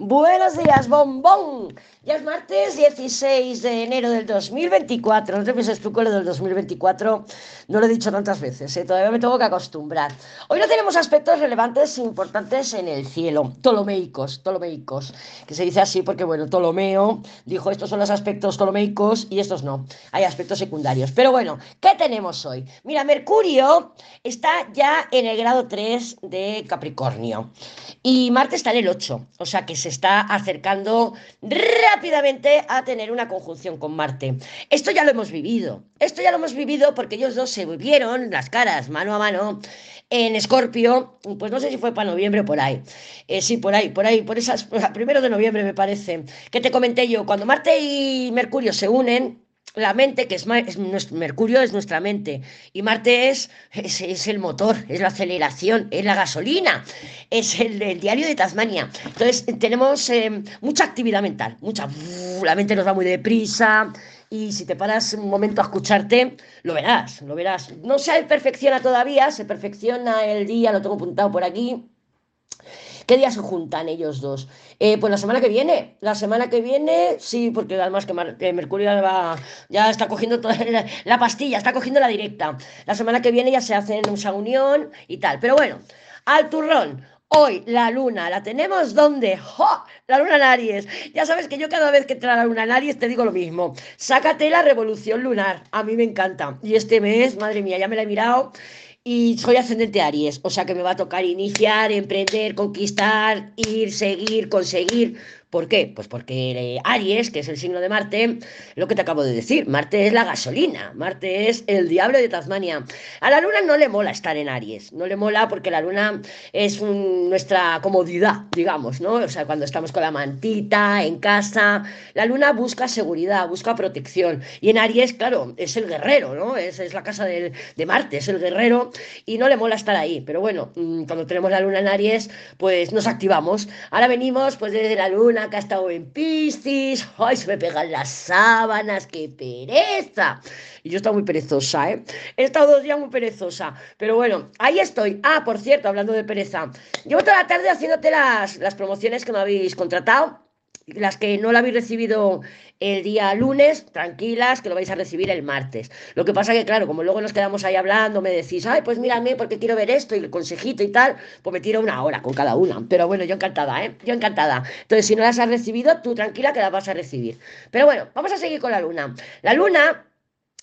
Buenos días, bombón. Ya es martes 16 de enero del 2024. No te pienses tú con lo del 2024. No lo he dicho tantas veces, ¿eh? todavía me tengo que acostumbrar. Hoy no tenemos aspectos relevantes e importantes en el cielo. Ptolomeicos, ptolomeicos. Que se dice así porque, bueno, Ptolomeo dijo estos son los aspectos ptolomeicos y estos no. Hay aspectos secundarios. Pero bueno, ¿qué tenemos hoy? Mira, Mercurio está ya en el grado 3 de Capricornio. Y Marte está en el 8. O sea que se está acercando rápidamente a tener una conjunción con Marte. Esto ya lo hemos vivido. Esto ya lo hemos vivido porque ellos dos se vieron las caras mano a mano en Escorpio, pues no sé si fue para noviembre o por ahí. Eh, sí, por ahí, por ahí, por esas, primero de noviembre me parece. Que te comenté yo, cuando Marte y Mercurio se unen, la mente, que es, Mercurio, es nuestra mente, y Marte es, es, el motor, es la aceleración, es la gasolina, es el, diario de Tasmania. Entonces, tenemos eh, mucha actividad mental, mucha. La mente nos va muy deprisa, y si te paras un momento a escucharte, lo verás, lo verás. No se perfecciona todavía, se perfecciona el día, lo tengo apuntado por aquí ¿Qué días se juntan ellos dos? Eh, pues la semana que viene. La semana que viene, sí, porque además que, Mercurio ya está cogiendo toda la, pastilla, está cogiendo la directa. La semana que viene ya se hacen esa unión y tal. Pero bueno, al turrón. Hoy la luna, ¿la tenemos dónde? ¡Jo! La luna en Aries. Ya sabes que yo cada vez que trae la luna en Aries te digo lo mismo. Sácate la revolución lunar. A mí me encanta. Y este mes, madre mía, ya me la he mirado y soy ascendente Aries, o sea que me va a tocar iniciar, emprender, conquistar, ir, seguir, conseguir ¿Por qué? Pues porque eh, Aries, que es el signo de Marte, lo que te acabo de decir, Marte es la gasolina, Marte es el diablo de Tasmania. A la luna no le mola estar en Aries, no le mola porque la luna es nuestra comodidad, digamos, ¿no? O sea, cuando estamos con la mantita, en casa, la luna busca seguridad, busca protección. Y en Aries, claro, es el guerrero, ¿no? Es, es la casa de, Marte, es el guerrero y no le mola estar ahí. Pero bueno, mm, cuando tenemos la luna en Aries, pues nos activamos. Ahora venimos pues desde la luna que ha estado en Piscis, ¡ay, se me pegan las sábanas, qué pereza! Y yo he estado muy perezosa, ¿eh? He estado dos días muy perezosa, pero bueno, ahí estoy. Ah, por cierto, hablando de pereza, llevo toda la tarde haciéndote las, las promociones que me habéis contratado las que no la habéis recibido el día lunes, tranquilas, que lo vais a recibir el martes. Lo que pasa que, claro, como luego nos quedamos ahí hablando, me decís, ay, pues mírame porque quiero ver esto y el consejito y tal, pues me tiro una hora con cada una. Pero bueno, yo encantada, ¿eh? Yo encantada. Entonces, si no las has recibido, tú tranquila que las vas a recibir. Pero bueno, vamos a seguir con la luna. La luna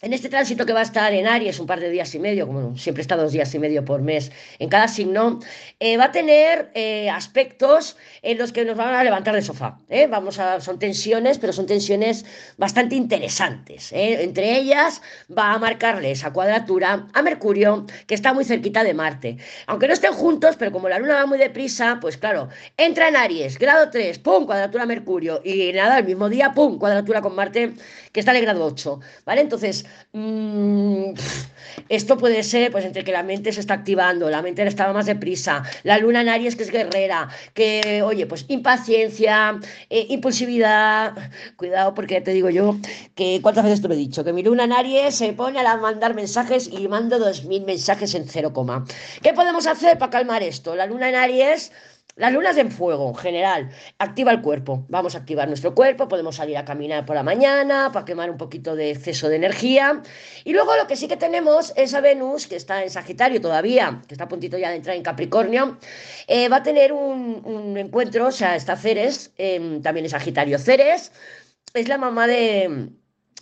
en este tránsito que va a estar en Aries un par de días y medio, como siempre está dos días y medio por mes en cada signo, eh, va a tener eh, aspectos en los que nos van a levantar del sofá. ¿eh? Vamos a, son tensiones, pero son tensiones bastante interesantes. Entre ellas va a marcarle esa cuadratura a Mercurio, que está muy cerquita de Marte. Aunque no estén juntos, pero como la Luna va muy deprisa, pues claro, entra en Aries, grado 3, pum, cuadratura Mercurio, y nada, el mismo día, pum, cuadratura con Marte, que está en grado 8. ¿Vale? Entonces, Mm, esto puede ser, pues, entre que la mente se está activando, la mente estaba más deprisa, la luna en Aries que es guerrera, que, oye, pues impaciencia, eh, impulsividad, cuidado porque te digo yo que cuántas veces te lo he dicho, que mi luna en Aries se pone a mandar mensajes y mando 2.000 mensajes en cero coma. ¿Qué podemos hacer para calmar esto? La luna en Aries las lunas en fuego, en general, activa el cuerpo. Vamos a activar nuestro cuerpo, podemos salir a caminar por la mañana para quemar un poquito de exceso de energía. Y luego lo que sí que tenemos es a Venus, que está en Sagitario todavía, que está a puntito ya de entrar en Capricornio, eh, va a tener un, encuentro, o sea, está Ceres, em, también es Sagitario. Ceres es la mamá de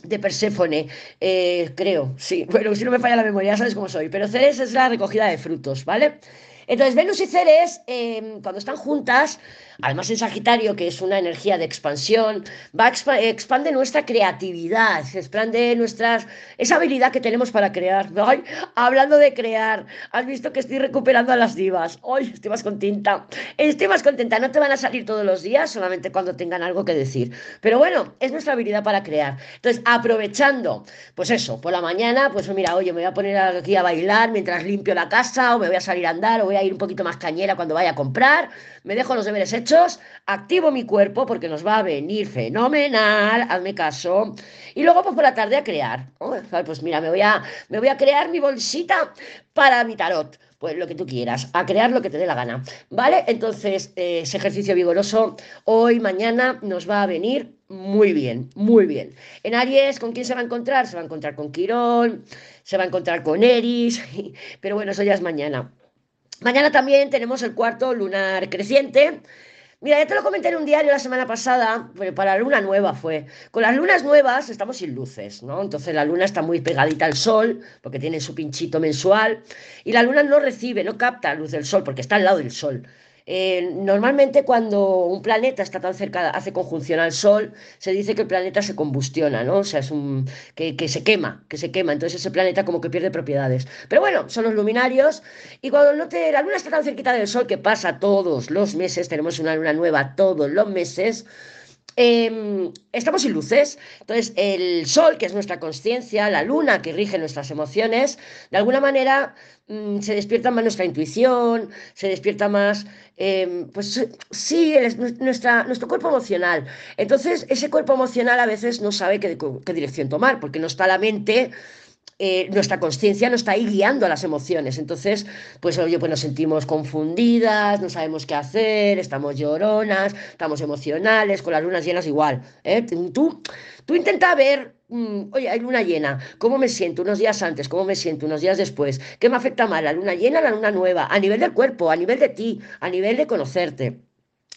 de Perséfone, eh, creo, sí, bueno, si no me falla la memoria, sabes cómo soy, pero Ceres es la recogida de frutos, ¿vale? Entonces, Venus y Ceres, em, cuando están juntas, además en Sagitario, que es una energía de expansión, va expande nuestra creatividad, expande nuestras, esa habilidad que tenemos para crear. hablando de crear, has visto que estoy recuperando a las divas. Hoy estoy más contenta. Estoy más contenta. No te van a salir todos los días, solamente cuando tengan algo que decir. Pero bueno, es nuestra habilidad para crear. Entonces, aprovechando, pues eso, por la mañana, pues mira, oye, me voy a poner aquí a bailar mientras limpio la casa, o me voy a salir a andar, o voy a ir un poquito más cañera cuando vaya a comprar, me dejo los deberes hechos activo mi cuerpo porque nos va a venir fenomenal, hazme caso. Y luego pues por la tarde a crear. Pues mira, me voy a, me voy a crear mi bolsita para mi tarot pues lo que tú quieras, a crear lo que te dé la gana, ¿vale? Entonces, eh, ese ejercicio vigoroso hoy, mañana nos va a venir muy bien, muy bien. En Aries, ¿con quién se va a encontrar? Se va a encontrar con Quirón, se va a encontrar con Eris, pero bueno, eso ya es mañana. Mañana también tenemos el cuarto lunar creciente, Mira, ya te lo comenté en un diario la semana pasada, para la luna nueva fue. Con las lunas nuevas estamos sin luces, ¿no? Entonces la luna está muy pegadita al sol, porque tiene su pinchito mensual, y la luna no recibe, no capta luz del sol, porque está al lado del sol. Eh, normalmente cuando un planeta está tan cerca, hace conjunción al Sol, se dice que el planeta se combustiona, ¿no? O sea, es un que, se quema, que se quema. Entonces ese planeta como que pierde propiedades. Pero bueno, son los luminarios. Y cuando no te, la luna está tan cerquita del Sol, que pasa todos los meses, tenemos una luna nueva todos los meses, Em, estamos sin luces. Entonces, el sol, que es nuestra conciencia, la luna, que rige nuestras emociones, de alguna manera mm, se despierta más nuestra intuición, se despierta más, em, pues sí, nuestra, nuestro cuerpo emocional. Entonces, ese cuerpo emocional a veces no sabe qué, qué dirección tomar, porque no está la mente eh, nuestra conciencia nos está ahí guiando a las emociones. Entonces, pues oye, pues nos sentimos confundidas, no sabemos qué hacer, estamos lloronas, estamos emocionales, con las lunas llenas igual. ¿eh? Tú, tú intenta ver, mm, oye, hay luna llena, ¿cómo me siento unos días antes? ¿Cómo me siento unos días después? ¿Qué me afecta más, la luna llena la luna nueva? A nivel del cuerpo, a nivel de ti, a nivel de conocerte.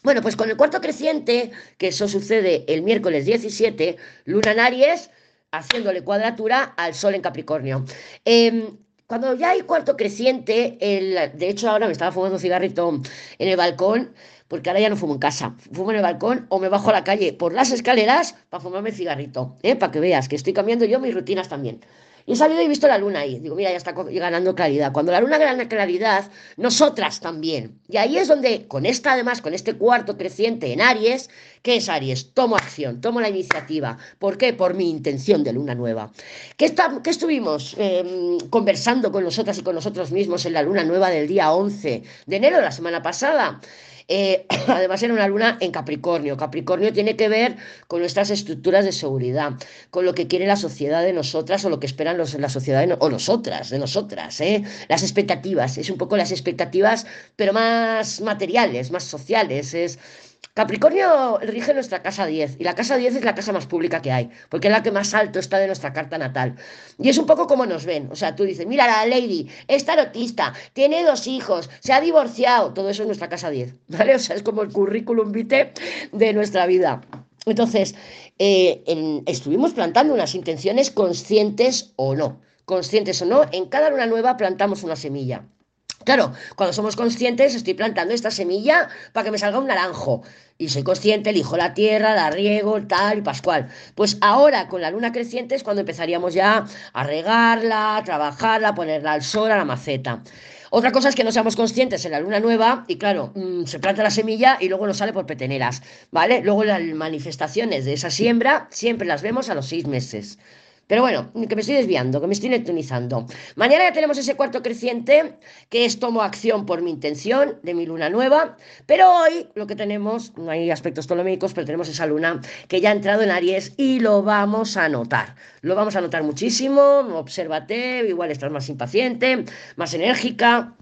Bueno, pues con el cuarto creciente, que eso sucede el miércoles 17, luna en Aries, haciéndole cuadratura al Sol en Capricornio. Em, cuando ya hay cuarto creciente, el, de hecho ahora me estaba fumando un cigarrito en el balcón, porque ahora ya no fumo en casa, fumo en el balcón o me bajo a la calle por las escaleras para fumarme el cigarrito, ¿eh? para que veas que estoy cambiando yo mis rutinas también. Y he salido y he visto la luna ahí. Digo, mira, ya está ganando claridad. Cuando la luna gana claridad, nosotras también. Y ahí es donde, con esta, además, con este cuarto creciente en Aries, ¿qué es Aries? Tomo acción, tomo la iniciativa. ¿Por qué? Por mi intención de luna nueva. ¿Qué, estuvimos em, conversando con nosotras y con nosotros mismos en la luna nueva del día 11 de enero, la semana pasada? Eh, además era una luna en Capricornio. Capricornio tiene que ver con nuestras estructuras de seguridad, con lo que quiere la sociedad de nosotras o lo que esperan los, la sociedad o nosotras, de nosotras. ¿eh? Las expectativas, es un poco las expectativas, pero más materiales, más sociales. Es Capricornio rige nuestra casa 10 y la casa 10 es la casa más pública que hay, porque es la que más alto está de nuestra carta natal. Y es un poco como nos ven, o sea, tú dices, mira, la lady es tarotista, tiene dos hijos, se ha divorciado, todo eso es nuestra casa 10, ¿vale? O sea, es como el currículum vitae de nuestra vida. Entonces, eh, estuvimos plantando unas intenciones conscientes o no, conscientes o no, en cada luna nueva plantamos una semilla. Claro, cuando somos conscientes, estoy plantando esta semilla para que me salga un naranjo. Y soy consciente, elijo la tierra, la riego, tal y pascual. Pues ahora, con la luna creciente, es cuando empezaríamos ya a regarla, a trabajarla, a ponerla al sol, a la maceta. Otra cosa es que no seamos conscientes en la luna nueva y claro, mm, se planta la semilla y luego nos sale por peteneras, ¿vale? Luego las manifestaciones de esa siembra siempre las vemos a los seis meses. Pero bueno, que me estoy desviando, que me estoy neptunizando. Mañana ya tenemos ese cuarto creciente, que es tomo acción por mi intención de mi luna nueva. Pero hoy lo que tenemos, no hay aspectos ptoloméricos, pero tenemos esa luna que ya ha entrado en Aries y lo vamos a notar. Lo vamos a notar muchísimo, obsérvate, igual estás más impaciente, más enérgica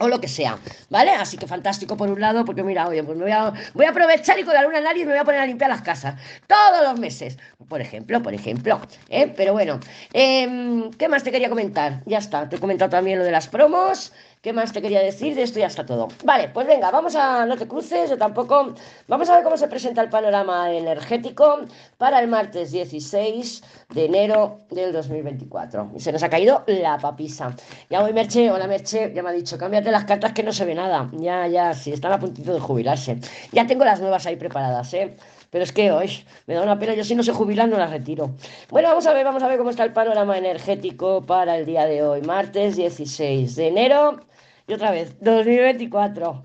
o lo que sea, ¿vale? Así que fantástico por un lado, porque mira, oye, pues me voy a, voy a aprovechar y con la luna en Aries me voy a poner a limpiar las casas todos los meses, por ejemplo, por ejemplo, ¿eh? Pero bueno, em, ¿qué más te quería comentar? Ya está, te he comentado también lo de las promos, ¿Qué más te quería decir? De esto ya está todo. Vale, pues venga, vamos a, no te cruces, yo tampoco. Vamos a ver cómo se presenta el panorama energético para el martes 16 de enero del 2024. Y se nos ha caído la papisa. Ya voy, Merche, hola Merche, ya me ha dicho, cámbiate las cartas que no se ve nada. Ya, ya, sí, están a puntito de jubilarse. Ya tengo las nuevas ahí preparadas, ¿eh? Pero es que hoy me da una pena, yo si no se jubilan no las retiro. Bueno, vamos a ver, vamos a ver cómo está el panorama energético para el día de hoy, martes 16 de enero y otra vez, 2024.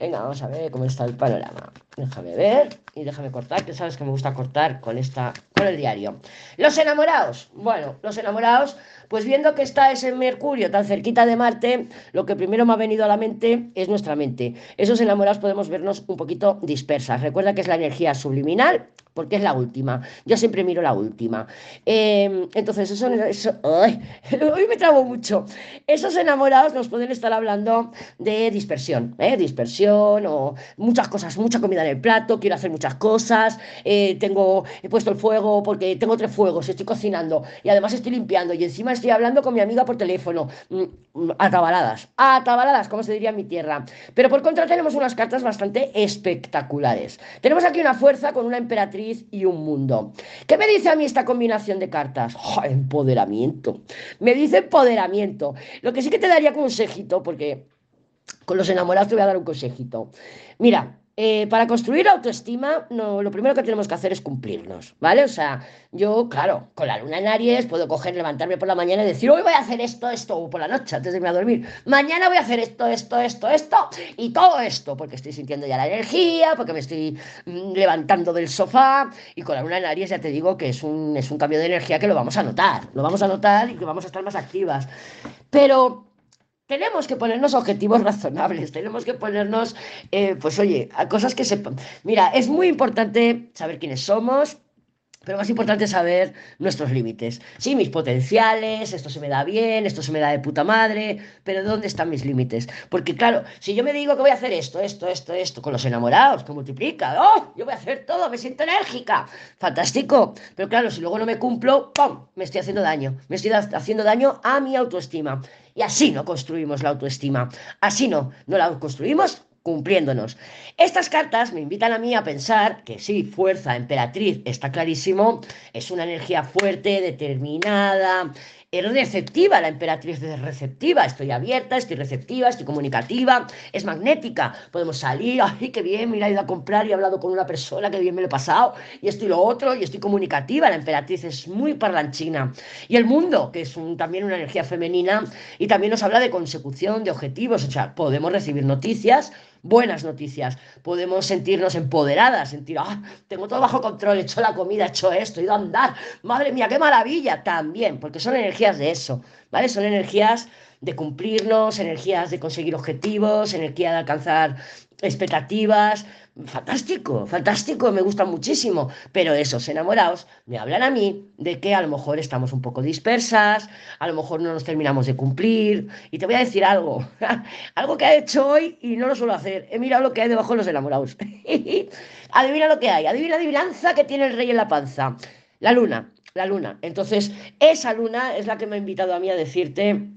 Venga, vamos a ver cómo está el panorama. Déjame ver. y déjame cortar, que sabes que me gusta cortar con esta, con el diario. Los enamorados. Bueno, los enamorados, pues viendo que está ese Mercurio tan cerquita de Marte, lo que primero me ha venido a la mente es nuestra mente. Esos enamorados podemos vernos un poquito dispersas. Recuerda que es la energía subliminal, porque es la última. Yo siempre miro la última. Em, entonces, eso, hoy me trabo mucho. Esos enamorados nos pueden estar hablando de dispersión, ¿eh? dispersión o muchas cosas, mucha comida en el plato, quiero hacer muchas cosas, eh, tengo, he puesto el fuego porque tengo tres fuegos, estoy cocinando y además estoy limpiando y encima estoy hablando con mi amiga por teléfono. Mm, mm, atabaladas, atabaladas, como se diría en mi tierra. Pero por contra tenemos unas cartas bastante espectaculares. Tenemos aquí una fuerza con una emperatriz y un mundo. ¿Qué me dice a mí esta combinación de cartas? empoderamiento. Me dice empoderamiento. Lo que sí que te daría consejito, porque con los enamorados te voy a dar un consejito. Mira, eh, para construir autoestima, no, lo primero que tenemos que hacer es cumplirnos, ¿vale? O sea, yo, claro, con la luna en Aries puedo coger, levantarme por la mañana y decir, hoy voy a hacer esto, esto, o por la noche antes de irme a dormir. Mañana voy a hacer esto, esto, esto, esto, y todo esto, porque estoy sintiendo ya la energía, porque me estoy mm, levantando del sofá, y con la luna en Aries ya te digo que es un, es un cambio de energía que lo vamos a notar, lo vamos a notar y que vamos a estar más activas. Pero tenemos que ponernos objetivos razonables, tenemos que ponernos, eh, pues oye, a cosas que sepan. Mira, es muy importante saber quiénes somos, pero más importante saber nuestros límites. Sí, mis potenciales, esto se me da bien, esto se me da de puta madre, pero ¿dónde están mis límites? Porque claro, si yo me digo que voy a hacer esto, esto, esto, esto, con los enamorados, que multiplica, ¡oh! Yo voy a hacer todo, me siento enérgica, fantástico. Pero claro, si luego no me cumplo, ¡pum! Me estoy haciendo daño, me estoy haciendo daño a mi autoestima. Y así no construimos la autoestima, así no, no la construimos cumpliéndonos. Estas cartas me invitan a mí a pensar que sí, fuerza, emperatriz, está clarísimo, es una energía fuerte, determinada, es receptiva, la emperatriz es receptiva, estoy abierta, estoy receptiva, estoy comunicativa, es magnética, podemos salir, ay, qué bien, mira, he ido a comprar y he hablado con una persona, qué bien me lo he pasado, y estoy lo otro, y estoy comunicativa, la emperatriz es muy parlanchina. Y el mundo, que es también una energía femenina, y también nos habla de consecución, de objetivos, o sea, podemos recibir noticias, buenas noticias. Podemos sentirnos empoderadas, sentir, ah, tengo todo bajo control, he hecho la comida, he hecho esto, he ido a andar, madre mía, qué maravilla, también, porque son energías de eso, ¿vale? Son energías de cumplirnos, energías de conseguir objetivos, energía de alcanzar expectativas, fantástico, fantástico, me gusta muchísimo, pero esos enamorados me hablan a mí de que a lo mejor estamos un poco dispersas, a lo mejor no nos terminamos de cumplir, y te voy a decir algo, algo que he hecho hoy y no lo suelo hacer, he mirado lo que hay debajo de los enamorados, adivina lo que hay, adivina la adivinanza que tiene el rey en la panza, la luna, la luna, entonces esa luna es la que me ha invitado a mí a decirte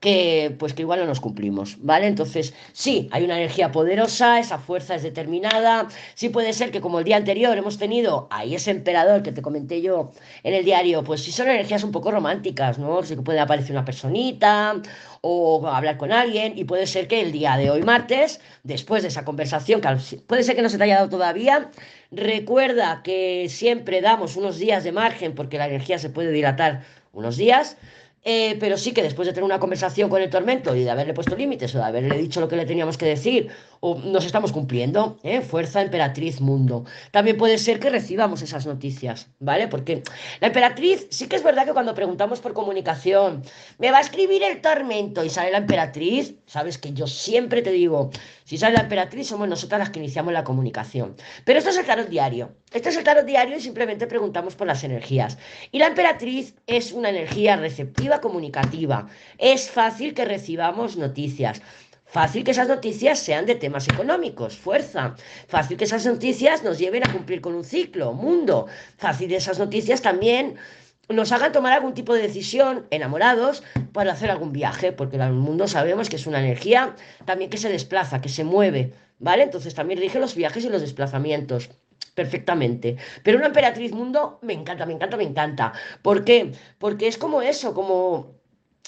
que pues que igual no nos cumplimos, ¿vale? Entonces, sí, hay una energía poderosa, esa fuerza es determinada, sí puede ser que como el día anterior hemos tenido ahí ese emperador que te comenté yo en el diario, pues sí son energías un poco románticas, ¿no? Sí puede aparecer una personita o hablar con alguien y puede ser que el día de hoy martes, después de esa conversación, que puede ser que no se te haya dado todavía, recuerda que siempre damos unos días de margen porque la energía se puede dilatar unos días, eh, pero sí que después de tener una conversación con el tormento y de haberle puesto límites o de haberle dicho lo que le teníamos que decir, o nos estamos cumpliendo, ¿eh? fuerza emperatriz mundo. También puede ser que recibamos esas noticias, ¿vale? Porque la emperatriz, sí que es verdad que cuando preguntamos por comunicación, me va a escribir el tormento y sale la emperatriz, sabes que yo siempre te digo, si sale la emperatriz somos nosotras las que iniciamos la comunicación. Pero esto es el tarot diario. Esto es el tarot diario y simplemente preguntamos por las energías. Y la emperatriz es una energía receptiva comunicativa. Es fácil que recibamos noticias. Fácil que esas noticias sean de temas económicos, fuerza. Fácil que esas noticias nos lleven a cumplir con un ciclo, mundo. Fácil que esas noticias también nos hagan tomar algún tipo de decisión, enamorados, para hacer algún viaje, porque el mundo sabemos que es una energía también que se desplaza, que se mueve, ¿vale? Entonces también rige los viajes y los desplazamientos perfectamente. Pero una emperatriz mundo me encanta, me encanta, me encanta. ¿Por qué? Porque es como eso, como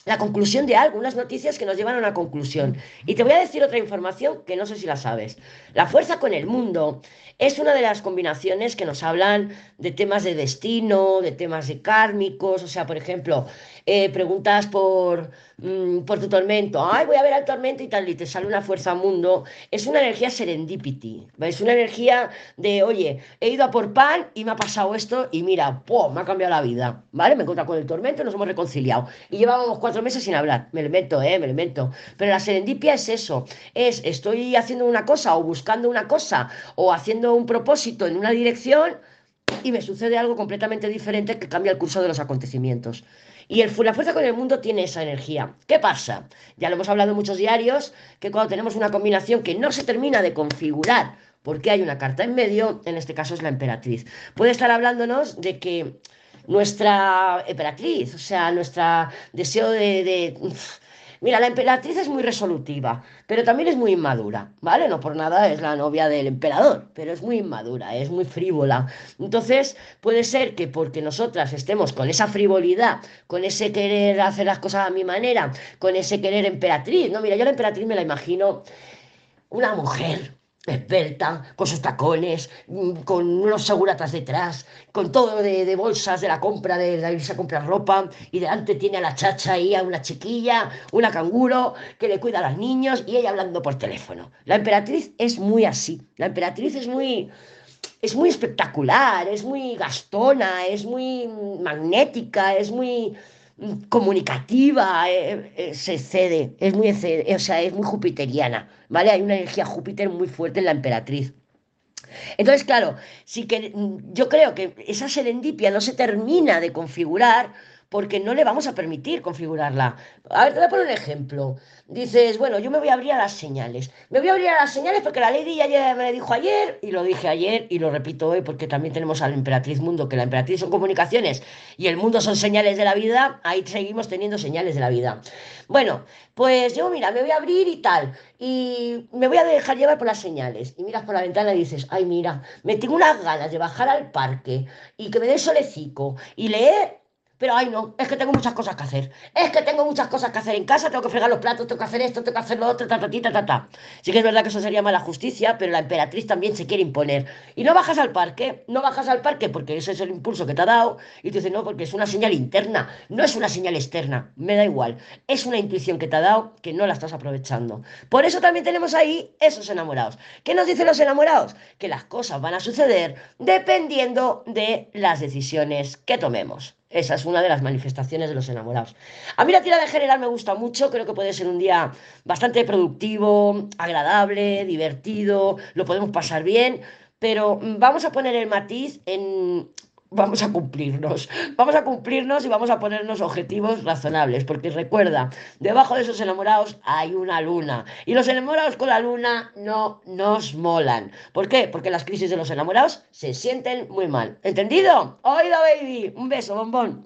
la conclusión de algo, unas noticias que nos llevan a una conclusión. Y te voy a decir otra información que no sé si la sabes. La fuerza con el mundo es una de las combinaciones que nos hablan de temas de destino, de temas de kármicos, o sea, por ejemplo, eh, preguntas por, mm, por tu tormento, ay, voy a ver al tormento y tal, y te sale una fuerza mundo, es una energía serendipity, es una energía de, oye, he ido a por pan y me ha pasado esto y mira, ¡pum! me ha cambiado la vida, ¿vale? Me he encontrado con el tormento nos hemos reconciliado. Y llevábamos cuatro meses sin hablar, me lo invento, ¿eh? Me lo invento. Pero la serendipia es eso, es estoy haciendo una cosa o buscando una cosa o haciendo un propósito en una dirección y me sucede algo completamente diferente que cambia el curso de los acontecimientos. Y el, la fuerza con el mundo tiene esa energía. ¿Qué pasa? Ya lo hemos hablado en muchos diarios, que cuando tenemos una combinación que no se termina de configurar porque hay una carta en medio, en este caso es la emperatriz. Puede estar hablándonos de que nuestra emperatriz, o sea, nuestro deseo de Mira, la emperatriz es muy resolutiva, pero también es muy inmadura, ¿vale? No por nada es la novia del emperador, pero es muy inmadura, es muy frívola. Entonces, puede ser que porque nosotras estemos con esa frivolidad, con ese querer hacer las cosas a mi manera, con ese querer emperatriz, no, mira, yo la emperatriz me la imagino una mujer esbelta, con sus tacones, mm, con unos seguratas detrás, con todo de, bolsas de la compra, de, la irse a comprar ropa, y delante tiene a la chacha y a una chiquilla, una canguro, que le cuida a los niños, y ella hablando por teléfono. La emperatriz es muy así, la emperatriz es muy... Es muy espectacular, es muy gastona, es muy magnética, es muy comunicativa, eh, eh, se cede, es muy, o sea, es muy jupiteriana, ¿vale? Hay una energía Júpiter muy fuerte en la emperatriz. Entonces, claro, sí que mm, yo creo que esa serendipia no se termina de configurar porque no le vamos a permitir configurarla. A ver, te voy a poner un ejemplo. Dices, bueno, yo me voy a abrir a las señales. Me voy a abrir a las señales porque la Lady ya me dijo ayer, y lo dije ayer, y lo repito hoy, porque también tenemos a la emperatriz mundo, que la emperatriz son comunicaciones y el mundo son señales de la vida, ahí seguimos teniendo señales de la vida. Bueno, pues yo, mira, me voy a abrir y tal, y me voy a dejar llevar por las señales. Y miras por la ventana y dices, ay, mira, me tengo unas ganas de bajar al parque y que me dé solecico y leer pero ay no, es que tengo muchas cosas que hacer. Es que tengo muchas cosas que hacer en casa, tengo que fregar los platos, tengo que hacer esto, tengo que hacer lo otro, ta, ta, ta, ta, ta. Sí que es verdad que eso sería mala justicia, pero la emperatriz también se quiere imponer. Y no bajas al parque, no bajas al parque porque ese es el impulso que te ha dado. Y tú dices, no, porque es una señal interna, no es una señal externa, me da igual. Es una intuición que te ha dado que no la estás aprovechando. Por eso también tenemos ahí esos enamorados. ¿Qué nos dicen los enamorados? Que las cosas van a suceder dependiendo de las decisiones que tomemos. Esa es una de las manifestaciones de los enamorados. A mí la tira de general me gusta mucho, creo que puede ser un día bastante productivo, agradable, divertido, lo podemos pasar bien, pero vamos a poner el matiz en vamos a cumplirnos. Vamos a cumplirnos y vamos a ponernos objetivos razonables, porque recuerda, debajo de esos enamorados hay una luna. Y los enamorados con la luna no nos molan. ¿Por qué? Porque las crisis de los enamorados se sienten muy mal. ¿Entendido? Oído, baby. Un beso, bombón.